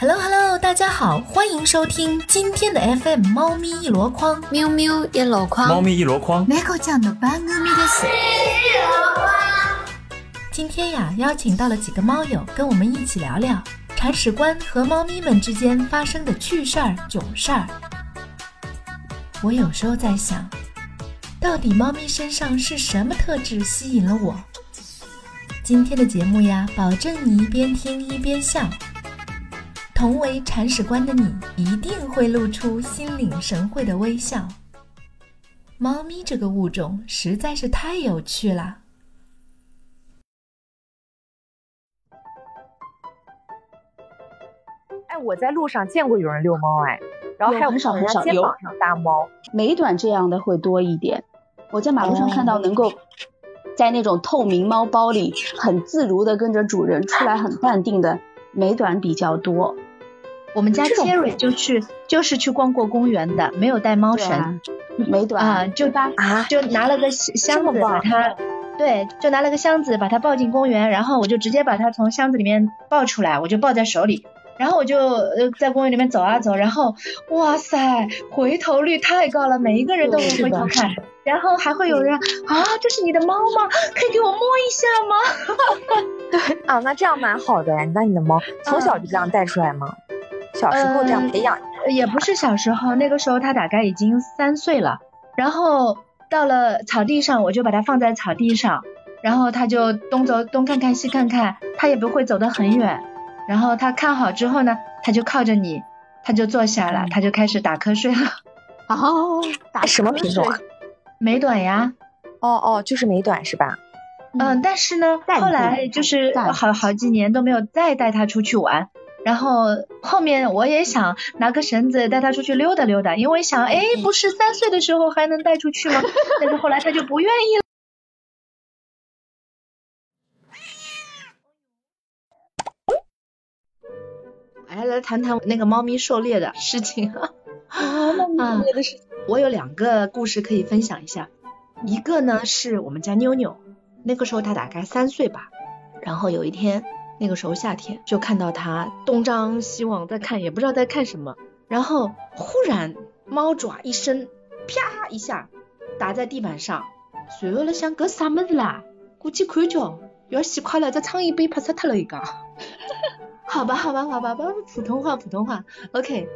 Hello Hello，大家好，欢迎收听今天的 FM 猫咪一箩筐，喵喵一箩筐，猫咪一箩筐。猫酱的番組です。今天呀，邀请到了几个猫友，跟我们一起聊聊铲屎官和猫咪们之间发生的趣事儿、囧事儿。我有时候在想，到底猫咪身上是什么特质吸引了我？今天的节目呀，保证你一边听一边笑。同为铲屎官的你，一定会露出心领神会的微笑。猫咪这个物种实在是太有趣了。哎，我在路上见过有人遛猫，哎，然后还有很少很少有肩膀上搭猫，美短这样的会多一点。我在马路上看到能够在那种透明猫包里很自如的跟着主人出来，很淡定的美短比较多。我们家这种 Cherry 就去就是去逛过公园的，没有带猫绳对啊，美短啊，就搭啊就拿了个箱箱子把它，对，就拿了个箱子把它抱进公园，然后我就直接把它从箱子里面抱出来，我就抱在手里，然后我就呃在公园里面走啊走，然后哇塞，回头率太高了，每一个人都会回头看，然后还会有人啊，这是你的猫吗？可以给我摸一下吗？对 啊，那这样蛮好的哎。那你的猫从小就这样带出来吗？小时候这样培养？呃也不是小时候，那个时候他大概已经三岁了。然后到了草地上，我就把它放在草地上，然后它就东走东看看西看看，它也不会走得很远。然后他看好之后呢，他就靠着你，他就坐下了，他就开始打瞌睡了。哦，打什么品种啊？美短呀，哦哦，就是美短是吧？嗯，但是呢，后来就是好好几年都没有再带它出去玩。然后后面我也想拿个绳子带它出去溜达溜达，因为想，哎，不是三岁的时候还能带出去吗？但是后来它就不愿意了。来来谈谈那个猫咪狩猎的事情啊。啊，我有两个故事可以分享一下。一个呢是我们家妞妞，那个时候她大概三岁吧，然后有一天，那个时候夏天，就看到它东张西望在看，也不知道在看什么，然后忽然猫爪一伸，啪一下打在地板上，随后了想搿啥么子啦？过去看叫，要死快了，这苍蝇被拍死脱了一个。好吧，好吧，好吧，不普通话，普通话，OK。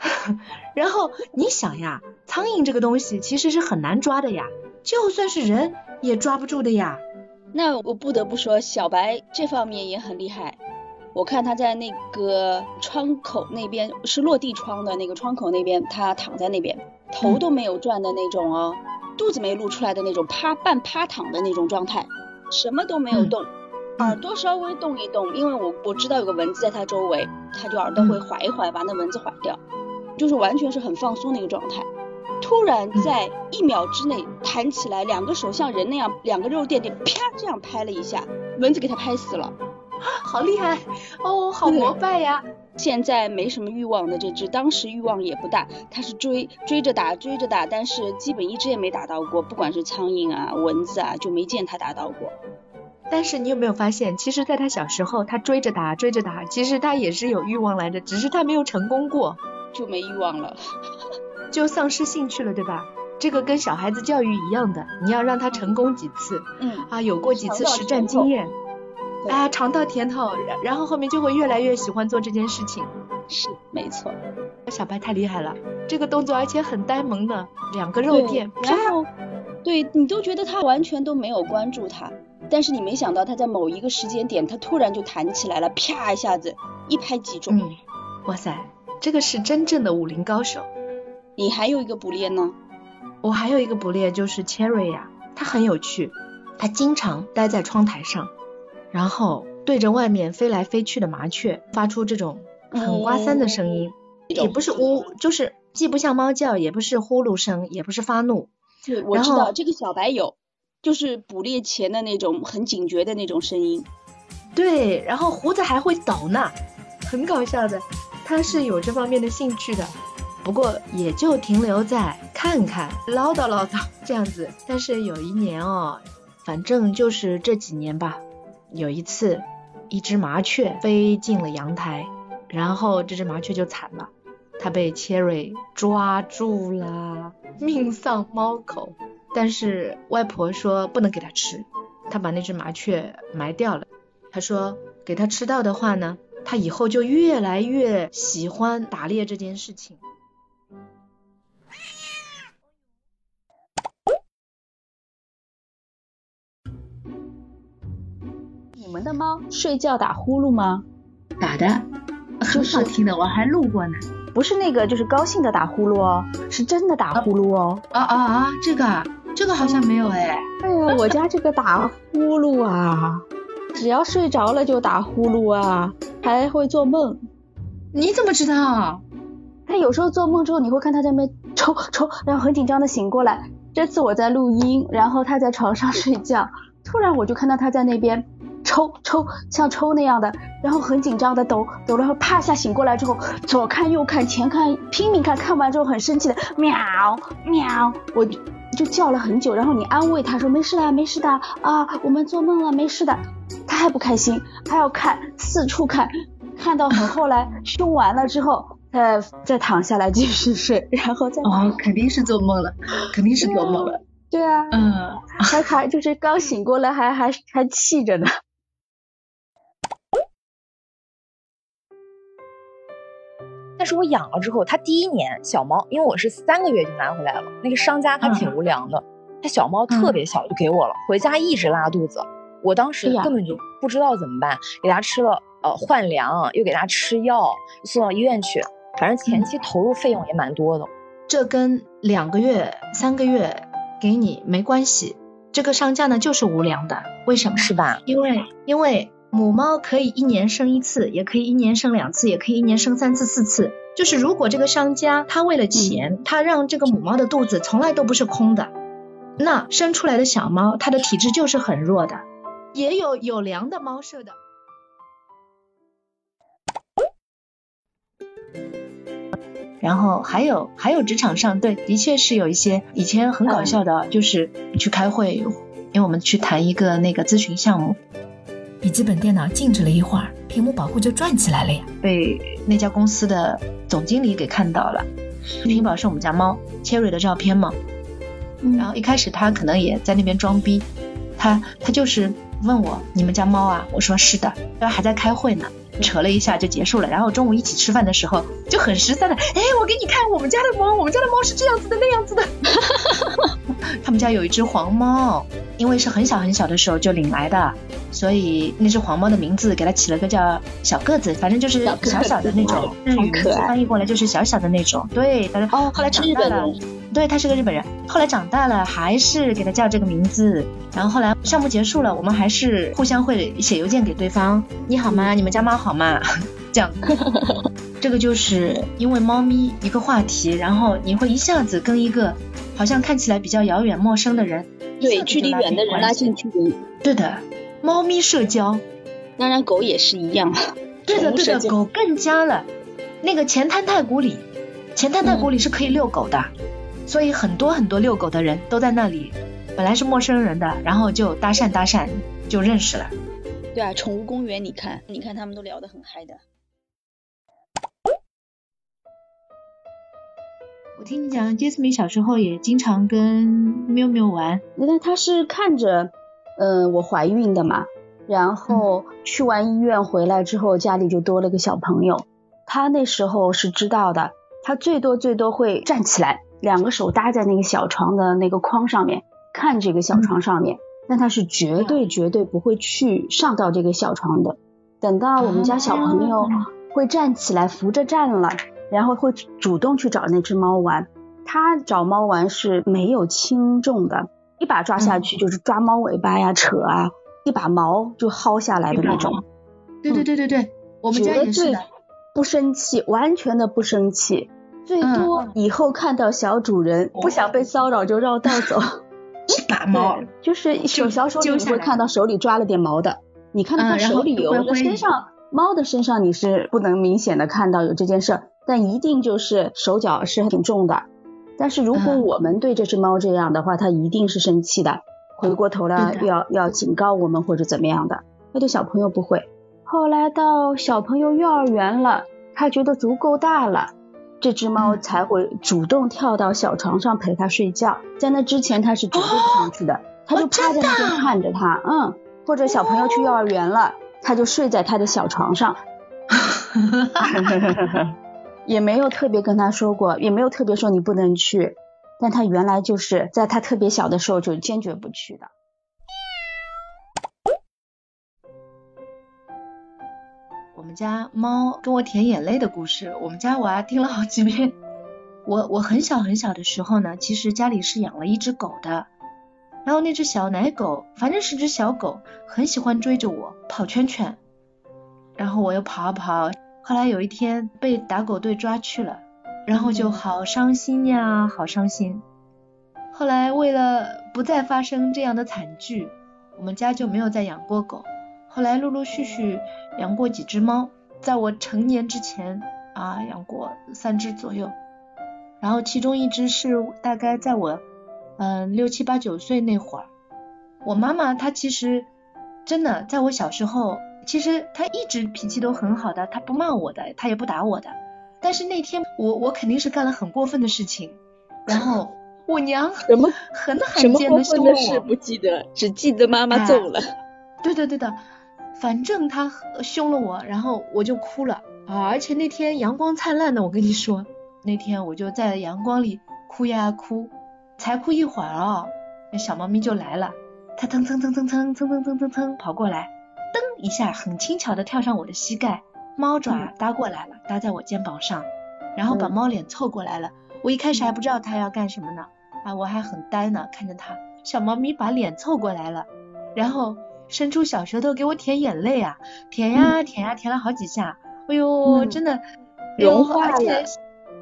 然后你想呀，苍蝇这个东西其实是很难抓的呀，就算是人也抓不住的呀。那我不得不说，小白这方面也很厉害。我看他在那个窗口那边是落地窗的那个窗口那边，他躺在那边，头都没有转的那种哦，肚子没露出来的那种趴半趴躺的那种状态，什么都没有动，耳朵稍微动一动，因为我我知道有个蚊子在它周围，它就耳朵会划一划，把那蚊子划掉，就是完全是很放松的一个状态。突然在一秒之内弹起来，两个手像人那样，两个肉垫垫啪这样拍了一下，蚊子给它拍死了。好厉害哦，好膜拜呀！现在没什么欲望的这只，当时欲望也不大，它是追追着打追着打，但是基本一只也没打到过，不管是苍蝇啊蚊子啊，就没见它打到过。但是你有没有发现，其实在它小时候，它追着打追着打，其实它也是有欲望来着，只是它没有成功过，就没欲望了。就丧失兴趣了，对吧？这个跟小孩子教育一样的，你要让他成功几次，嗯啊，有过几次实战经验，啊，尝到甜头，然然后后面就会越来越喜欢做这件事情。是没错。小白太厉害了，这个动作而且很呆萌的，两个肉垫，然后对你都觉得他完全都没有关注他，但是你没想到他在某一个时间点，他突然就弹起来了，啪一下子一拍即中。嗯，哇塞，这个是真正的武林高手。你还有一个捕猎呢？我还有一个捕猎就是 Cherry 呀、它很有趣，它经常待在窗台上，然后对着外面飞来飞去的麻雀发出这种很刮三的声音，也不是呜，就是既不像猫叫，也不是呼噜声，也不是发怒，对，我知道这个小白有，就是捕猎前的那种很警觉的那种声音。对，然后胡子还会抖呢，很搞笑的，它是有这方面的兴趣的。不过也就停留在看看、唠叨唠叨这样子。但是有一年哦，反正就是这几年吧，有一次，一只麻雀飞进了阳台，然后这只麻雀就惨了，它被 Cherry 抓住了，命丧猫口。但是外婆说不能给它吃，她把那只麻雀埋掉了。她说给它吃到的话呢，它以后就越来越喜欢打猎这件事情。们的猫睡觉打呼噜吗？打的，很好听的，我还录过呢。不是那个，就是高兴的打呼噜哦，是真的打呼噜哦。啊啊啊！这个，这个好像没有哎。哎呀，我家这个打呼噜啊，只要睡着了就打呼噜啊，还会做梦。你怎么知道？他有时候做梦之后，你会看他在那边抽抽，然后很紧张的醒过来。这次我在录音，然后他在床上睡觉，突然我就看到他在那边。抽抽像抽那样的，然后很紧张的抖抖了，然后啪一下醒过来之后，左看右看前看拼命看，看完之后很生气的喵喵，我就就叫了很久，然后你安慰他说没事的没事的啊，我们做梦了没事的，他还不开心，还要看四处看，看到很后来凶完了之后，再再躺下来继续睡，然后再哦肯定是做梦了，肯定是做梦了，对啊，嗯，还还就是刚醒过来还还还气着呢。但是我养了之后，它第一年小猫，因为我是三个月就拿回来了，那个商家他挺无良的，他小猫特别小就给我了，回家一直拉肚子，我当时根本就不知道怎么办，给它吃了呃换粮，又给它吃药，送到医院去，反正前期投入费用也蛮多的。这跟两个月、三个月给你没关系，这个商家呢就是无良的，为什么？是吧？因为因为。母猫可以一年生一次，也可以一年生两次，也可以一年生三次、四次。就是如果这个商家他为了钱，他让这个母猫的肚子从来都不是空的，那生出来的小猫它的体质就是很弱的。也有有粮的猫舍的。然后还有还有职场上对，的确是有一些以前很搞笑的，就是去开会，因为我们去谈一个那个咨询项目。笔记本电脑静止了一会儿，屏幕保护就转起来了呀！被那家公司的总经理给看到了。屏保是我们家猫 Cherry 的照片嘛？然后一开始他可能也在那边装逼，他他就是问我你们家猫啊？我说是的，然后还在开会呢，扯了一下就结束了。然后中午一起吃饭的时候就很实在的，哎，我给你看我们家的猫，我们家的猫是这样子的那样子的。他们家有一只黄猫，因为是很小很小的时候就领来的。所以那只黄猫的名字给它起了个叫小个子，反正就是小小的那种日语名字翻译过来就是小小的那种。对，但是后来长大了，对，他是个日本人。后来长大了还是给他叫这个名字。然后后来项目结束了，我们还是互相会写邮件给对方，你好吗？你们家猫好吗？这样。这个就是因为猫咪一个话题，然后你会一下子跟一个好像看起来比较遥远陌生的人，对，距离远的人拉近距离。对的。猫咪社交，当然狗也是一样。对的对的，狗更加了。那个前滩太古里，前滩太古里是可以遛狗的，所以很多很多遛狗的人都在那里。本来是陌生人的，然后就搭讪搭讪，就认识了。对啊，宠物公园，你看，你看他们都聊得很嗨的。我听你讲，Jasmine 小时候也经常跟喵喵玩。那他是看着。嗯，我怀孕的嘛，然后去完医院回来之后，家里就多了个小朋友。他那时候是知道的，他最多最多会站起来，两个手搭在那个小床的那个框上面，看这个小床上面，但他是绝对绝对不会去上到这个小床的。等到我们家小朋友会站起来扶着站了，然后会主动去找那只猫玩。他找猫玩是没有轻重的。一把抓下去就是抓猫尾巴呀、扯啊，一把毛就薅下来的那种。对对对对对，我们家也是的。不生气，完全的不生气，最多以后看到小主人不想被骚扰就绕道走。一把毛，就是手小手里你会看到手里抓了点毛的，你看到他手里有的身上猫的身上你是不能明显的看到有这件事，但一定就是手脚是挺重的。但是如果我们对这只猫这样的话，它一定是生气的，回过头来要要警告我们或者怎么样的。那对小朋友不会。后来到小朋友幼儿园了，他觉得足够大了，这只猫才会主动跳到小床上陪它睡觉。在那之前，它是绝对不上去的，它就趴在那边看着它，嗯，或者小朋友去幼儿园了，它就睡在它的小床上。也没有特别跟他说过，也没有特别说你不能去，但他原来就是在他特别小的时候就坚决不去的。家猫跟我舔眼泪的故事，我们家娃听了好几遍。我我很小很小的时候呢，其实家里是养了一只狗的，然后那只小奶狗，反正是只小狗，很喜欢追着我跑圈圈，然后我又跑啊跑。后来有一天被打狗队抓去了，然后就好伤心呀，好伤心。后来为了不再发生这样的惨剧，我们家就没有再养过狗。后来陆陆续续养过几只猫，在我成年之前啊养过三只左右，然后其中一只是大概在我嗯六七八九岁那会儿，我妈妈她其实真的在我小时候。其实她一直脾气都很好的，她不骂我的，她也不打我的。但是那天我我肯定是干了很过分的事情，然后我娘 什么很罕见的凶了我，不记得，只记得妈妈揍了。对的对的，反正他凶了我，然后我就哭了啊！而且那天阳光灿烂的，我跟你说，那天我就在阳光里哭呀哭，才哭一会儿啊，那小猫咪就来了，它蹭蹭蹭蹭蹭蹭蹭蹭蹭蹭跑过来。噔一下，很轻巧的跳上我的膝盖，猫爪搭过来了，搭在我肩膀上，然后把猫脸凑过来了。我一开始还不知道它要干什么呢，啊，我还很呆呢，看着它，小猫咪把脸凑过来了，然后伸出小舌头给我舔眼泪啊，舔呀舔呀，舔了好几下，哎呦，真的融化了。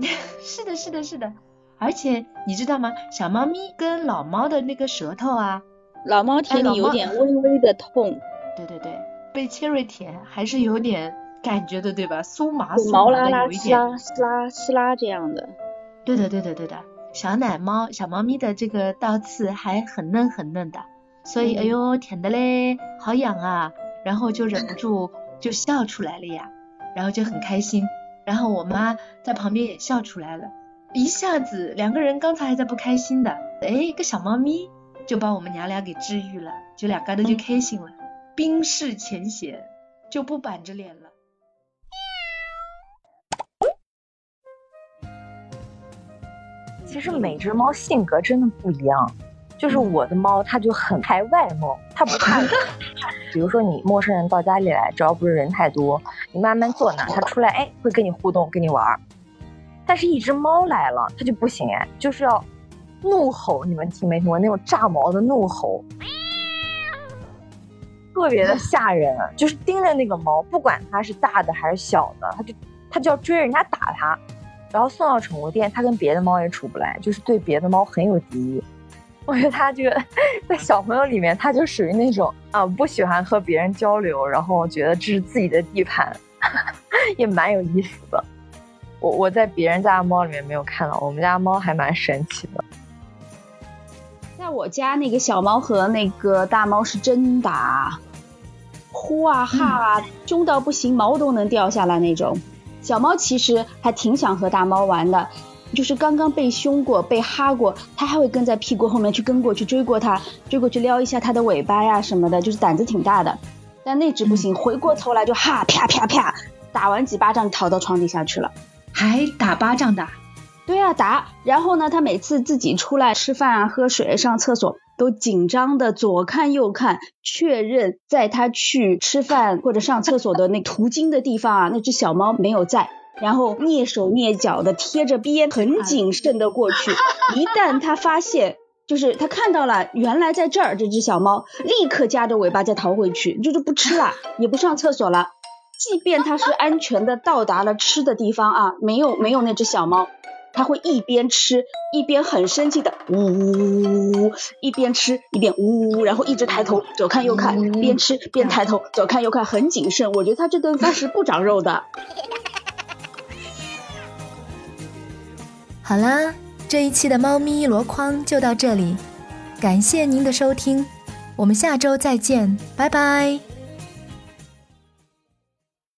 是的，是的，是的，而且你知道吗？小猫咪跟老猫的那个舌头啊，老猫舔你有点微微的痛。对对对，被切瑞舔还是有点感觉的，对吧？酥麻酥麻的，有一点撕拉撕拉这样的。对的对的对的，小奶猫小猫咪的这个倒刺还很嫩很嫩的，所以哎呦舔的嘞，好痒啊，然后就忍不住就笑出来了呀，然后就很开心，然后我妈在旁边也笑出来了，一下子两个人刚才还在不开心的，哎，一个小猫咪就把我们娘俩给治愈了，就两个人就开心了。冰释前嫌，就不板着脸了。其实每只猫性格真的不一样，就是我的猫它就很排外猫，它不怕 人。比如说你陌生人到家里来，只要不是人太多，你慢慢坐那，它出来哎会跟你互动，跟你玩。但是一只猫来了，它就不行哎，就是要怒吼，你们听没听过那种炸毛的怒吼？特别的吓人，就是盯着那个猫，不管它是大的还是小的，它就它就要追人家打它，然后送到宠物店，它跟别的猫也处不来，就是对别的猫很有敌意。我觉得它这个在小朋友里面，它就属于那种啊不喜欢和别人交流，然后觉得这是自己的地盘，也蛮有意思的。我我在别人家的猫里面没有看到，我们家猫还蛮神奇的。在我家那个小猫和那个大猫是真打，呼啊哈啊，凶到不行，毛都能掉下来那种。小猫其实还挺想和大猫玩的，就是刚刚被凶过、被哈过，它还会跟在屁股后面去跟过去追过它，追过去撩一下它的尾巴呀什么的，就是胆子挺大的。但那只不行，回过头来就哈啪啪啪，打完几巴掌逃到床底下去了，还打巴掌的。对啊，打。然后呢，他每次自己出来吃饭啊、喝水、上厕所，都紧张的左看右看，确认在他去吃饭或者上厕所的那途经的地方啊，那只小猫没有在。然后蹑手蹑脚的贴着边，很谨慎的过去。一旦他发现，就是他看到了，原来在这儿这只小猫，立刻夹着尾巴再逃回去，就是不吃了，也不上厕所了。即便他是安全的到达了吃的地方啊，没有没有那只小猫。他会一边吃一边很生气的呜呜呜呜，一边吃一边呜呜，然后一直抬头左看右看，边吃边抬头左看右看，很谨慎。我觉得他这顿饭是不长肉的。好啦，这一期的猫咪箩筐就到这里，感谢您的收听，我们下周再见，拜拜。